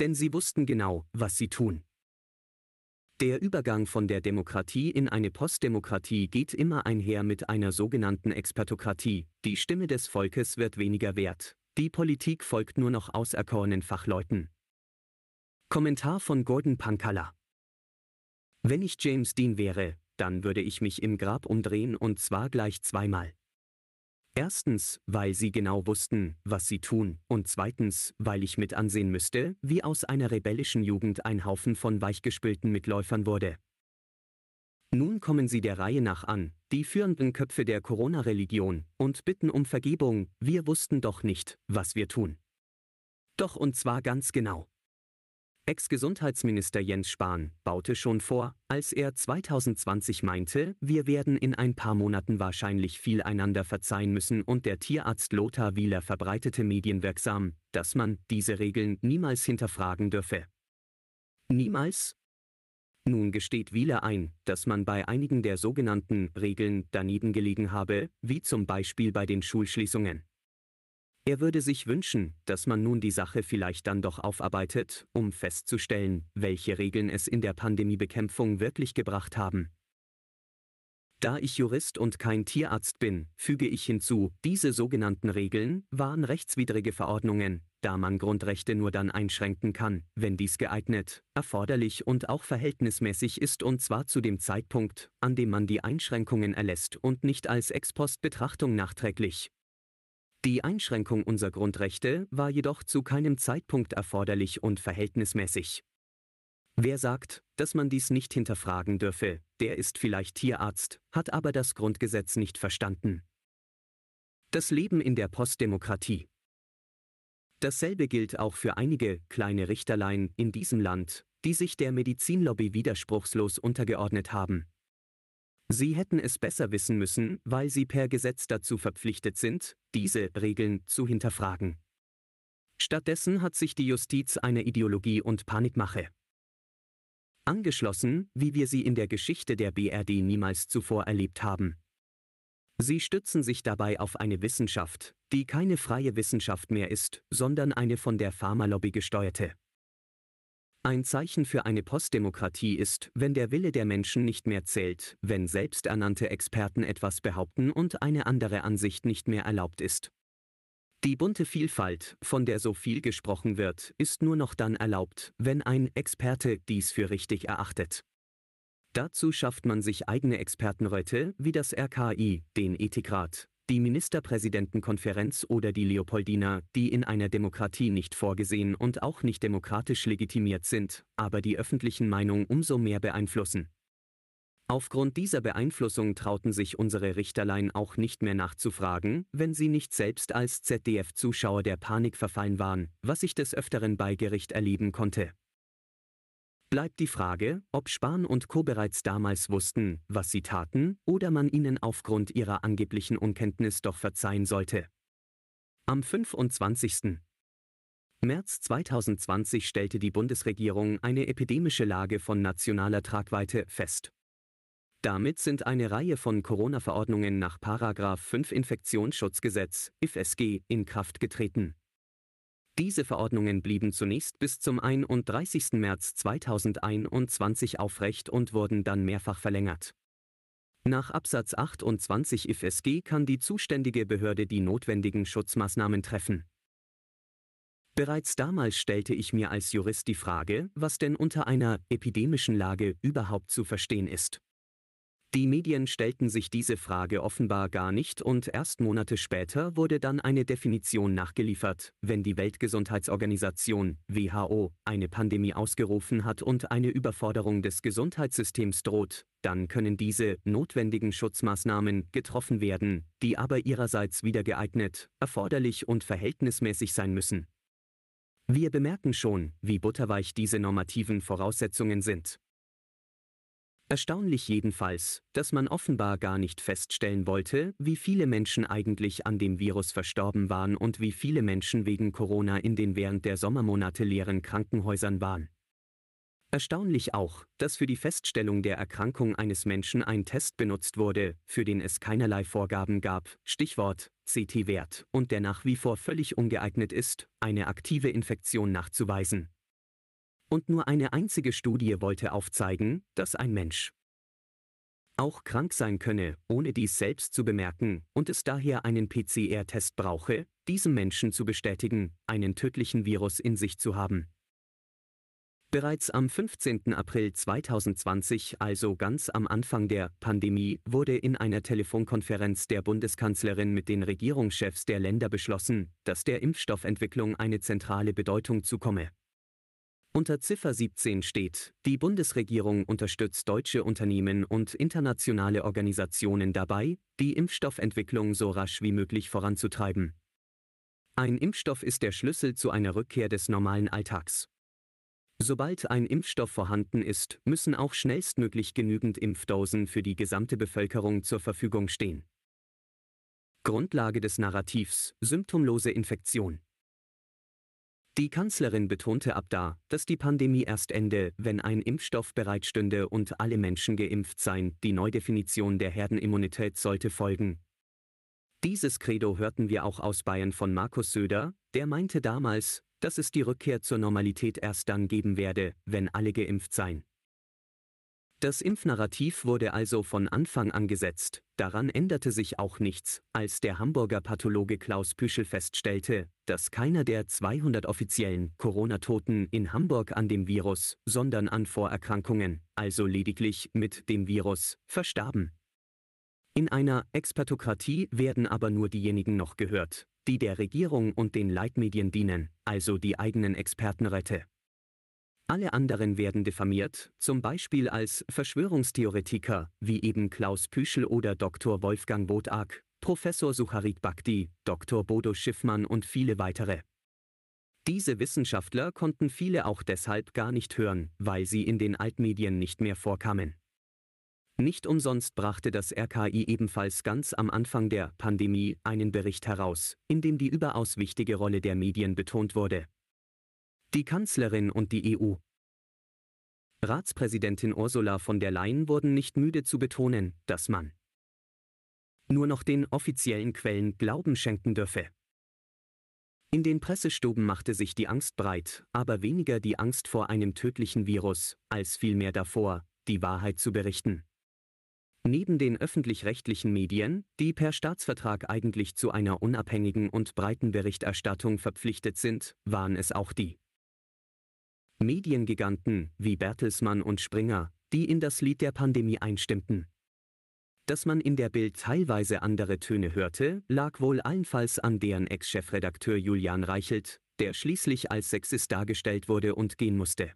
Denn sie wussten genau, was sie tun. Der Übergang von der Demokratie in eine Postdemokratie geht immer einher mit einer sogenannten Expertokratie, die Stimme des Volkes wird weniger wert, die Politik folgt nur noch auserkorenen Fachleuten. Kommentar von Gordon Pankalla Wenn ich James Dean wäre, dann würde ich mich im Grab umdrehen und zwar gleich zweimal. Erstens, weil sie genau wussten, was sie tun, und zweitens, weil ich mit ansehen müsste, wie aus einer rebellischen Jugend ein Haufen von weichgespülten Mitläufern wurde. Nun kommen sie der Reihe nach an, die führenden Köpfe der Corona-Religion, und bitten um Vergebung, wir wussten doch nicht, was wir tun. Doch und zwar ganz genau. Ex-Gesundheitsminister Jens Spahn baute schon vor, als er 2020 meinte, wir werden in ein paar Monaten wahrscheinlich viel einander verzeihen müssen und der Tierarzt Lothar Wieler verbreitete medienwirksam, dass man diese Regeln niemals hinterfragen dürfe. Niemals? Nun gesteht Wieler ein, dass man bei einigen der sogenannten Regeln daneben gelegen habe, wie zum Beispiel bei den Schulschließungen. Er würde sich wünschen, dass man nun die Sache vielleicht dann doch aufarbeitet, um festzustellen, welche Regeln es in der Pandemiebekämpfung wirklich gebracht haben. Da ich Jurist und kein Tierarzt bin, füge ich hinzu, diese sogenannten Regeln waren rechtswidrige Verordnungen, da man Grundrechte nur dann einschränken kann, wenn dies geeignet, erforderlich und auch verhältnismäßig ist und zwar zu dem Zeitpunkt, an dem man die Einschränkungen erlässt und nicht als Ex-Post-Betrachtung nachträglich. Die Einschränkung unserer Grundrechte war jedoch zu keinem Zeitpunkt erforderlich und verhältnismäßig. Wer sagt, dass man dies nicht hinterfragen dürfe, der ist vielleicht Tierarzt, hat aber das Grundgesetz nicht verstanden. Das Leben in der Postdemokratie. Dasselbe gilt auch für einige kleine Richterlein in diesem Land, die sich der Medizinlobby widerspruchslos untergeordnet haben. Sie hätten es besser wissen müssen, weil sie per Gesetz dazu verpflichtet sind, diese Regeln zu hinterfragen. Stattdessen hat sich die Justiz eine Ideologie und Panikmache angeschlossen, wie wir sie in der Geschichte der BRD niemals zuvor erlebt haben. Sie stützen sich dabei auf eine Wissenschaft, die keine freie Wissenschaft mehr ist, sondern eine von der Pharmalobby gesteuerte. Ein Zeichen für eine Postdemokratie ist, wenn der Wille der Menschen nicht mehr zählt, wenn selbsternannte Experten etwas behaupten und eine andere Ansicht nicht mehr erlaubt ist. Die bunte Vielfalt, von der so viel gesprochen wird, ist nur noch dann erlaubt, wenn ein Experte dies für richtig erachtet. Dazu schafft man sich eigene Expertenräte wie das RKI, den Ethikrat, die Ministerpräsidentenkonferenz oder die Leopoldina, die in einer Demokratie nicht vorgesehen und auch nicht demokratisch legitimiert sind, aber die öffentlichen Meinung umso mehr beeinflussen. Aufgrund dieser Beeinflussung trauten sich unsere Richterlein auch nicht mehr nachzufragen, wenn sie nicht selbst als ZDF-Zuschauer der Panik verfallen waren, was ich des Öfteren bei Gericht erleben konnte. Bleibt die Frage, ob Spahn und Co. bereits damals wussten, was sie taten, oder man ihnen aufgrund ihrer angeblichen Unkenntnis doch verzeihen sollte. Am 25. März 2020 stellte die Bundesregierung eine epidemische Lage von nationaler Tragweite fest. Damit sind eine Reihe von Corona-Verordnungen nach 5 Infektionsschutzgesetz, IFSG, in Kraft getreten. Diese Verordnungen blieben zunächst bis zum 31. März 2021 aufrecht und wurden dann mehrfach verlängert. Nach Absatz 28 IFSG kann die zuständige Behörde die notwendigen Schutzmaßnahmen treffen. Bereits damals stellte ich mir als Jurist die Frage, was denn unter einer epidemischen Lage überhaupt zu verstehen ist. Die Medien stellten sich diese Frage offenbar gar nicht und erst Monate später wurde dann eine Definition nachgeliefert, wenn die Weltgesundheitsorganisation WHO eine Pandemie ausgerufen hat und eine Überforderung des Gesundheitssystems droht, dann können diese notwendigen Schutzmaßnahmen getroffen werden, die aber ihrerseits wieder geeignet, erforderlich und verhältnismäßig sein müssen. Wir bemerken schon, wie butterweich diese normativen Voraussetzungen sind. Erstaunlich jedenfalls, dass man offenbar gar nicht feststellen wollte, wie viele Menschen eigentlich an dem Virus verstorben waren und wie viele Menschen wegen Corona in den während der Sommermonate leeren Krankenhäusern waren. Erstaunlich auch, dass für die Feststellung der Erkrankung eines Menschen ein Test benutzt wurde, für den es keinerlei Vorgaben gab, Stichwort CT-Wert, und der nach wie vor völlig ungeeignet ist, eine aktive Infektion nachzuweisen. Und nur eine einzige Studie wollte aufzeigen, dass ein Mensch auch krank sein könne, ohne dies selbst zu bemerken, und es daher einen PCR-Test brauche, diesem Menschen zu bestätigen, einen tödlichen Virus in sich zu haben. Bereits am 15. April 2020, also ganz am Anfang der Pandemie, wurde in einer Telefonkonferenz der Bundeskanzlerin mit den Regierungschefs der Länder beschlossen, dass der Impfstoffentwicklung eine zentrale Bedeutung zukomme. Unter Ziffer 17 steht, die Bundesregierung unterstützt deutsche Unternehmen und internationale Organisationen dabei, die Impfstoffentwicklung so rasch wie möglich voranzutreiben. Ein Impfstoff ist der Schlüssel zu einer Rückkehr des normalen Alltags. Sobald ein Impfstoff vorhanden ist, müssen auch schnellstmöglich genügend Impfdosen für die gesamte Bevölkerung zur Verfügung stehen. Grundlage des Narrativs Symptomlose Infektion. Die Kanzlerin betonte ab da, dass die Pandemie erst ende, wenn ein Impfstoff bereitstünde und alle Menschen geimpft seien, die Neudefinition der Herdenimmunität sollte folgen. Dieses Credo hörten wir auch aus Bayern von Markus Söder, der meinte damals, dass es die Rückkehr zur Normalität erst dann geben werde, wenn alle geimpft seien. Das Impfnarrativ wurde also von Anfang an gesetzt, daran änderte sich auch nichts, als der Hamburger Pathologe Klaus Püschel feststellte, dass keiner der 200 offiziellen Corona-Toten in Hamburg an dem Virus, sondern an Vorerkrankungen, also lediglich mit dem Virus, verstarben. In einer Expertokratie werden aber nur diejenigen noch gehört, die der Regierung und den Leitmedien dienen, also die eigenen Expertenräte. Alle anderen werden diffamiert, zum Beispiel als Verschwörungstheoretiker, wie eben Klaus Püschel oder Dr. Wolfgang Bodak, Professor Sucharit Bhakti, Dr. Bodo Schiffmann und viele weitere. Diese Wissenschaftler konnten viele auch deshalb gar nicht hören, weil sie in den Altmedien nicht mehr vorkamen. Nicht umsonst brachte das RKI ebenfalls ganz am Anfang der Pandemie einen Bericht heraus, in dem die überaus wichtige Rolle der Medien betont wurde. Die Kanzlerin und die EU. Ratspräsidentin Ursula von der Leyen wurden nicht müde zu betonen, dass man nur noch den offiziellen Quellen Glauben schenken dürfe. In den Pressestuben machte sich die Angst breit, aber weniger die Angst vor einem tödlichen Virus, als vielmehr davor, die Wahrheit zu berichten. Neben den öffentlich-rechtlichen Medien, die per Staatsvertrag eigentlich zu einer unabhängigen und breiten Berichterstattung verpflichtet sind, waren es auch die Mediengiganten wie Bertelsmann und Springer, die in das Lied der Pandemie einstimmten. Dass man in der Bild teilweise andere Töne hörte, lag wohl allenfalls an deren Ex-Chefredakteur Julian Reichelt, der schließlich als Sexist dargestellt wurde und gehen musste.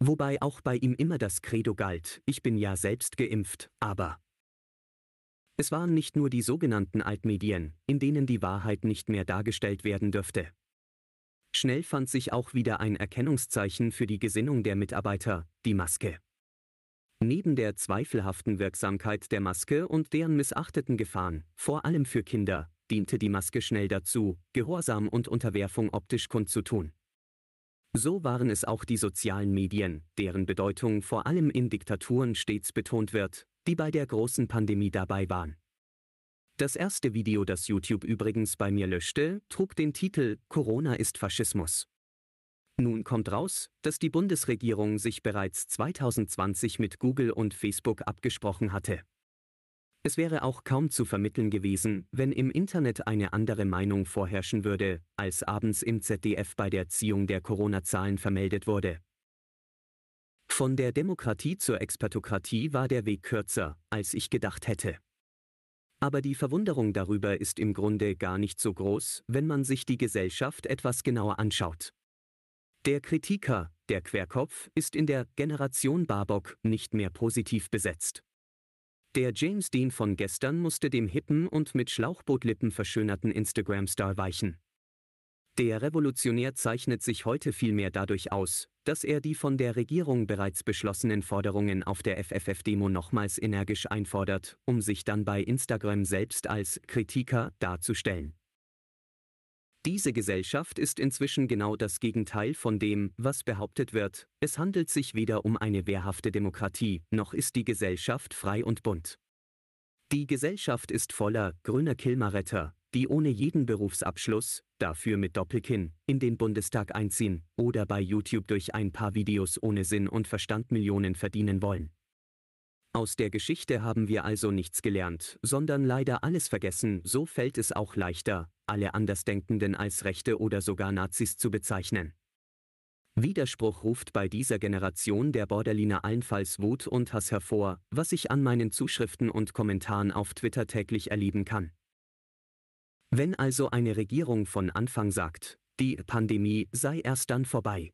Wobei auch bei ihm immer das Credo galt, ich bin ja selbst geimpft, aber. Es waren nicht nur die sogenannten Altmedien, in denen die Wahrheit nicht mehr dargestellt werden dürfte. Schnell fand sich auch wieder ein Erkennungszeichen für die Gesinnung der Mitarbeiter, die Maske. Neben der zweifelhaften Wirksamkeit der Maske und deren missachteten Gefahren, vor allem für Kinder, diente die Maske schnell dazu, Gehorsam und Unterwerfung optisch kundzutun. So waren es auch die sozialen Medien, deren Bedeutung vor allem in Diktaturen stets betont wird, die bei der großen Pandemie dabei waren. Das erste Video, das YouTube übrigens bei mir löschte, trug den Titel Corona ist Faschismus. Nun kommt raus, dass die Bundesregierung sich bereits 2020 mit Google und Facebook abgesprochen hatte. Es wäre auch kaum zu vermitteln gewesen, wenn im Internet eine andere Meinung vorherrschen würde, als abends im ZDF bei der Ziehung der Corona-Zahlen vermeldet wurde. Von der Demokratie zur Expertokratie war der Weg kürzer, als ich gedacht hätte. Aber die Verwunderung darüber ist im Grunde gar nicht so groß, wenn man sich die Gesellschaft etwas genauer anschaut. Der Kritiker, der Querkopf, ist in der Generation Barbock nicht mehr positiv besetzt. Der James Dean von gestern musste dem hippen und mit Schlauchbootlippen verschönerten Instagram-Star weichen. Der Revolutionär zeichnet sich heute vielmehr dadurch aus, dass er die von der Regierung bereits beschlossenen Forderungen auf der FFF-Demo nochmals energisch einfordert, um sich dann bei Instagram selbst als Kritiker darzustellen. Diese Gesellschaft ist inzwischen genau das Gegenteil von dem, was behauptet wird, es handelt sich weder um eine wehrhafte Demokratie, noch ist die Gesellschaft frei und bunt. Die Gesellschaft ist voller grüner Kilmaretter, die ohne jeden Berufsabschluss, dafür mit Doppelkinn, in den Bundestag einziehen oder bei YouTube durch ein paar Videos ohne Sinn und Verstand Millionen verdienen wollen. Aus der Geschichte haben wir also nichts gelernt, sondern leider alles vergessen, so fällt es auch leichter, alle Andersdenkenden als Rechte oder sogar Nazis zu bezeichnen. Widerspruch ruft bei dieser Generation der Borderliner allenfalls Wut und Hass hervor, was ich an meinen Zuschriften und Kommentaren auf Twitter täglich erleben kann. Wenn also eine Regierung von Anfang sagt, die Pandemie sei erst dann vorbei,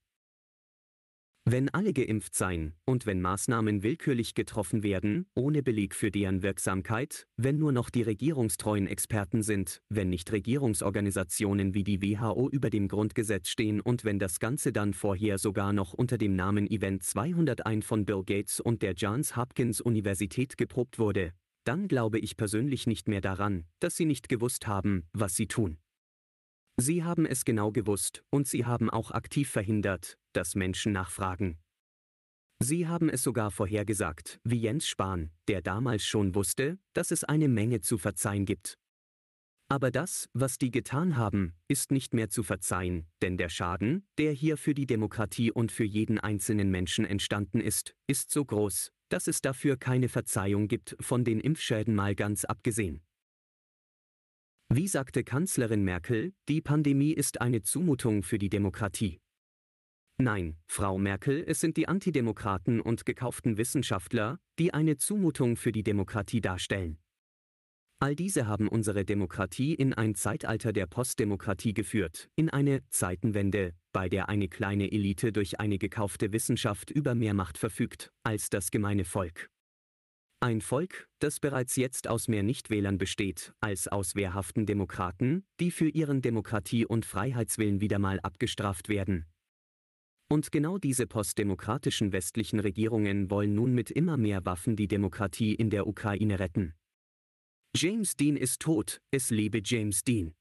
wenn alle geimpft seien und wenn Maßnahmen willkürlich getroffen werden, ohne Beleg für deren Wirksamkeit, wenn nur noch die regierungstreuen Experten sind, wenn nicht Regierungsorganisationen wie die WHO über dem Grundgesetz stehen und wenn das Ganze dann vorher sogar noch unter dem Namen Event 201 von Bill Gates und der Johns Hopkins Universität geprobt wurde, dann glaube ich persönlich nicht mehr daran, dass sie nicht gewusst haben, was sie tun. Sie haben es genau gewusst und sie haben auch aktiv verhindert, dass Menschen nachfragen. Sie haben es sogar vorhergesagt, wie Jens Spahn, der damals schon wusste, dass es eine Menge zu verzeihen gibt. Aber das, was die getan haben, ist nicht mehr zu verzeihen, denn der Schaden, der hier für die Demokratie und für jeden einzelnen Menschen entstanden ist, ist so groß, dass es dafür keine Verzeihung gibt, von den Impfschäden mal ganz abgesehen. Wie sagte Kanzlerin Merkel, die Pandemie ist eine Zumutung für die Demokratie. Nein, Frau Merkel, es sind die Antidemokraten und gekauften Wissenschaftler, die eine Zumutung für die Demokratie darstellen. All diese haben unsere Demokratie in ein Zeitalter der Postdemokratie geführt, in eine Zeitenwende, bei der eine kleine Elite durch eine gekaufte Wissenschaft über mehr Macht verfügt als das gemeine Volk. Ein Volk, das bereits jetzt aus mehr Nichtwählern besteht, als aus wehrhaften Demokraten, die für ihren Demokratie- und Freiheitswillen wieder mal abgestraft werden. Und genau diese postdemokratischen westlichen Regierungen wollen nun mit immer mehr Waffen die Demokratie in der Ukraine retten. James Dean ist tot, es lebe James Dean.